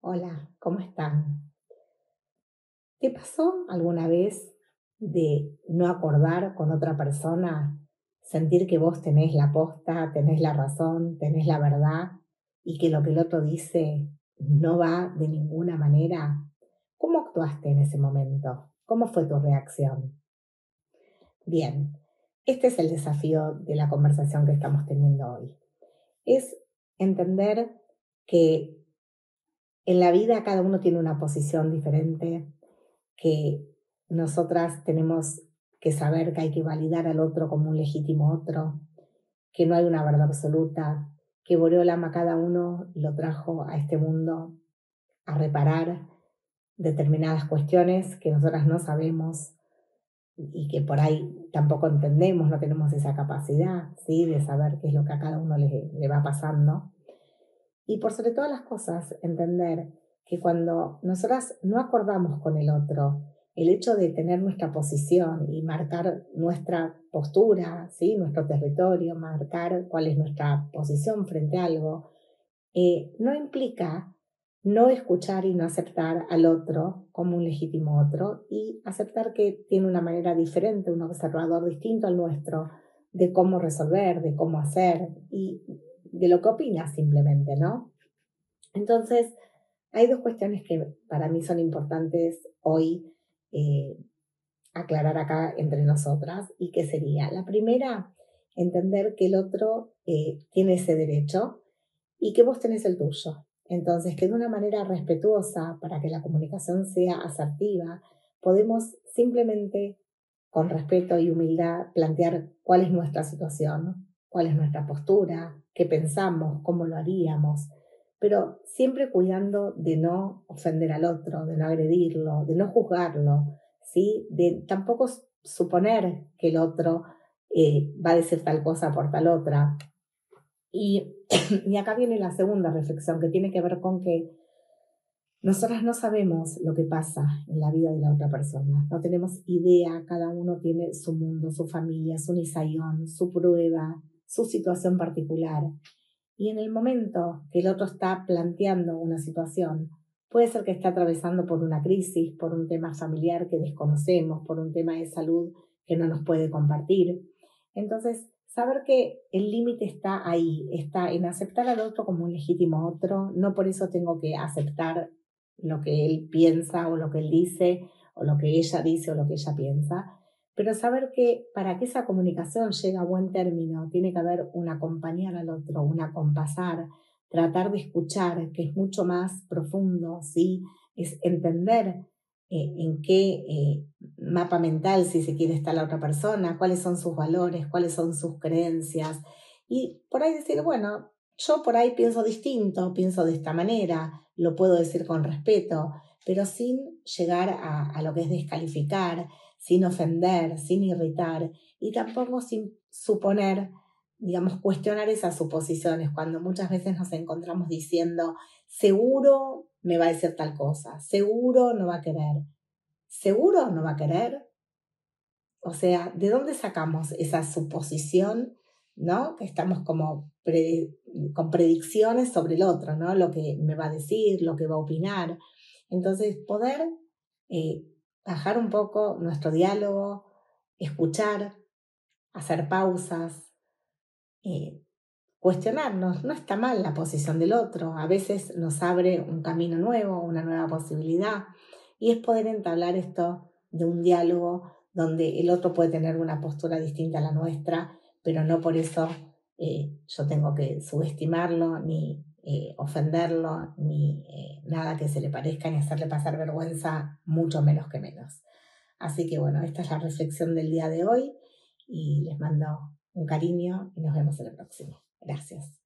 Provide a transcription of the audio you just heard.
Hola, ¿cómo están? ¿Te pasó alguna vez de no acordar con otra persona, sentir que vos tenés la posta, tenés la razón, tenés la verdad y que lo que el otro dice no va de ninguna manera? ¿Cómo actuaste en ese momento? ¿Cómo fue tu reacción? Bien, este es el desafío de la conversación que estamos teniendo hoy. Es entender que en la vida cada uno tiene una posición diferente, que nosotras tenemos que saber que hay que validar al otro como un legítimo otro, que no hay una verdad absoluta, que Boreolama cada uno lo trajo a este mundo a reparar determinadas cuestiones que nosotras no sabemos y que por ahí tampoco entendemos, no tenemos esa capacidad ¿sí? de saber qué es lo que a cada uno le, le va pasando. Y por sobre todas las cosas, entender que cuando nosotras no acordamos con el otro, el hecho de tener nuestra posición y marcar nuestra postura, ¿sí? nuestro territorio, marcar cuál es nuestra posición frente a algo, eh, no implica no escuchar y no aceptar al otro como un legítimo otro y aceptar que tiene una manera diferente, un observador distinto al nuestro, de cómo resolver, de cómo hacer y de lo que opina simplemente, ¿no? Entonces, hay dos cuestiones que para mí son importantes hoy eh, aclarar acá entre nosotras y que sería, la primera, entender que el otro eh, tiene ese derecho y que vos tenés el tuyo. Entonces, que de una manera respetuosa, para que la comunicación sea asertiva, podemos simplemente, con respeto y humildad, plantear cuál es nuestra situación, cuál es nuestra postura, qué pensamos, cómo lo haríamos, pero siempre cuidando de no ofender al otro, de no agredirlo, de no juzgarlo, ¿sí? de tampoco suponer que el otro eh, va a decir tal cosa por tal otra, y, y acá viene la segunda reflexión que tiene que ver con que nosotras no sabemos lo que pasa en la vida de la otra persona, no tenemos idea, cada uno tiene su mundo, su familia, su nisayón, su prueba, su situación particular. Y en el momento que el otro está planteando una situación, puede ser que esté atravesando por una crisis, por un tema familiar que desconocemos, por un tema de salud que no nos puede compartir. Entonces, saber que el límite está ahí, está en aceptar al otro como un legítimo otro, no por eso tengo que aceptar lo que él piensa o lo que él dice o lo que ella dice o lo que ella piensa, pero saber que para que esa comunicación llegue a buen término tiene que haber un acompañar al otro, un acompasar, tratar de escuchar, que es mucho más profundo, ¿sí? Es entender eh, en qué eh, mapa mental, si se quiere, está la otra persona, cuáles son sus valores, cuáles son sus creencias. Y por ahí decir, bueno, yo por ahí pienso distinto, pienso de esta manera, lo puedo decir con respeto, pero sin llegar a, a lo que es descalificar, sin ofender, sin irritar y tampoco sin suponer, digamos, cuestionar esas suposiciones cuando muchas veces nos encontramos diciendo, seguro me va a decir tal cosa, seguro no va a querer, seguro no va a querer. O sea, ¿de dónde sacamos esa suposición, ¿no? Que estamos como con predicciones sobre el otro, ¿no? Lo que me va a decir, lo que va a opinar. Entonces, poder eh, bajar un poco nuestro diálogo, escuchar, hacer pausas, eh, cuestionarnos. No está mal la posición del otro, a veces nos abre un camino nuevo, una nueva posibilidad, y es poder entablar esto de un diálogo donde el otro puede tener una postura distinta a la nuestra, pero no por eso eh, yo tengo que subestimarlo, ni eh, ofenderlo, ni eh, nada que se le parezca, ni hacerle pasar vergüenza, mucho menos que menos. Así que bueno, esta es la reflexión del día de hoy y les mando un cariño y nos vemos en el próximo. Gracias.